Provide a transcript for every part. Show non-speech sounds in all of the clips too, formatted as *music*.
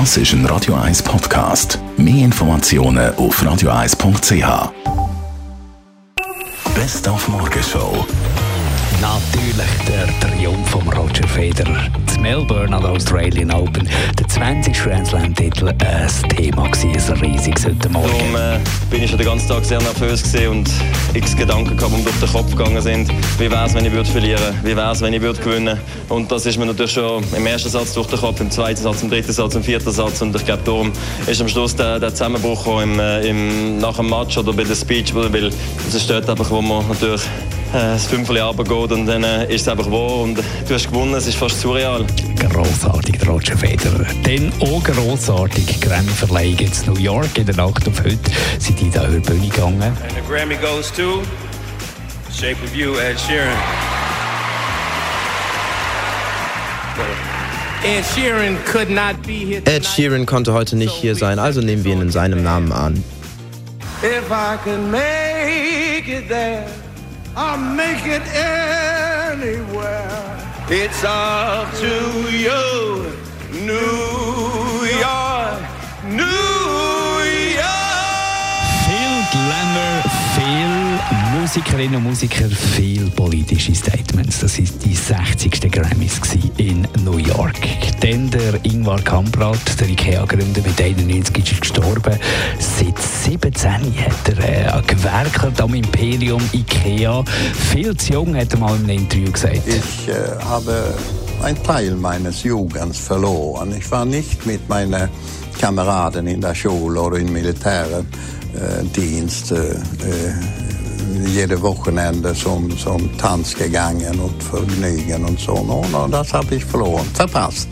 Das ist ein Radio 1 Podcast. Mehr Informationen auf radio1.ch. Best auf Morgenshow. Natürlich der Triumph von Roger Federer. Melbourne an der Australian Open. Der 20. Grand Slam-Titel ein Thema gewesen, ein riesiges heute Morgen. Darum äh, bin ich schon den ganzen Tag sehr nervös und x Gedanken gehabt, die durch den Kopf gegangen sind. Wie wäre es, wenn ich würde verlieren? Wie wäre es, wenn ich würde gewinnen? Und das ist mir natürlich schon im ersten Satz durch den Kopf, im zweiten Satz, im dritten Satz, im vierten Satz. Und ich glaube, darum ist am Schluss der, der Zusammenbruch im, äh, im, nach dem Match oder bei der Speech, weil das ist dort einfach, wo man natürlich das Fünftel runtergeht und dann äh, ist es einfach wahr und du hast gewonnen, es ist fast surreal. Grossartig, Roger Federer. Dann auch grossartig Grammy-Verleihung in New York in der Nacht auf heute sind die da über die Bühne gegangen. And the Grammy goes to Shape of You, Ed Sheeran. Ed Sheeran could not be here Ed Sheeran konnte heute nicht hier sein, also nehmen wir ihn in seinem Namen an. If I can make it there, I'll make it anywhere. It's up to you, New York, New York. Viel Glamour, viel Musikerinnen und Musiker, viel politische Statements. Das waren die 60. Grammys in New York. Dann der Ingvar Kamprad, der IKEA-Gründer mit 91 ist gestorben. Seit 17 hat er äh, gewerkelt am Imperium IKEA. Viel zu jung, hat er mal in einem Interview gesagt. Ich äh, habe einen Teil meines Jugends verloren. Ich war nicht mit meinen Kameraden in der Schule oder im Militärdienst äh, äh, jede Wochenende zum, zum Tanz gegangen und Vergnügen und so. Und das habe ich verloren, verpasst.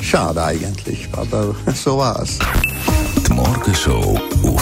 Schade eigentlich, aber *laughs* so war es. Die Morgenshow auf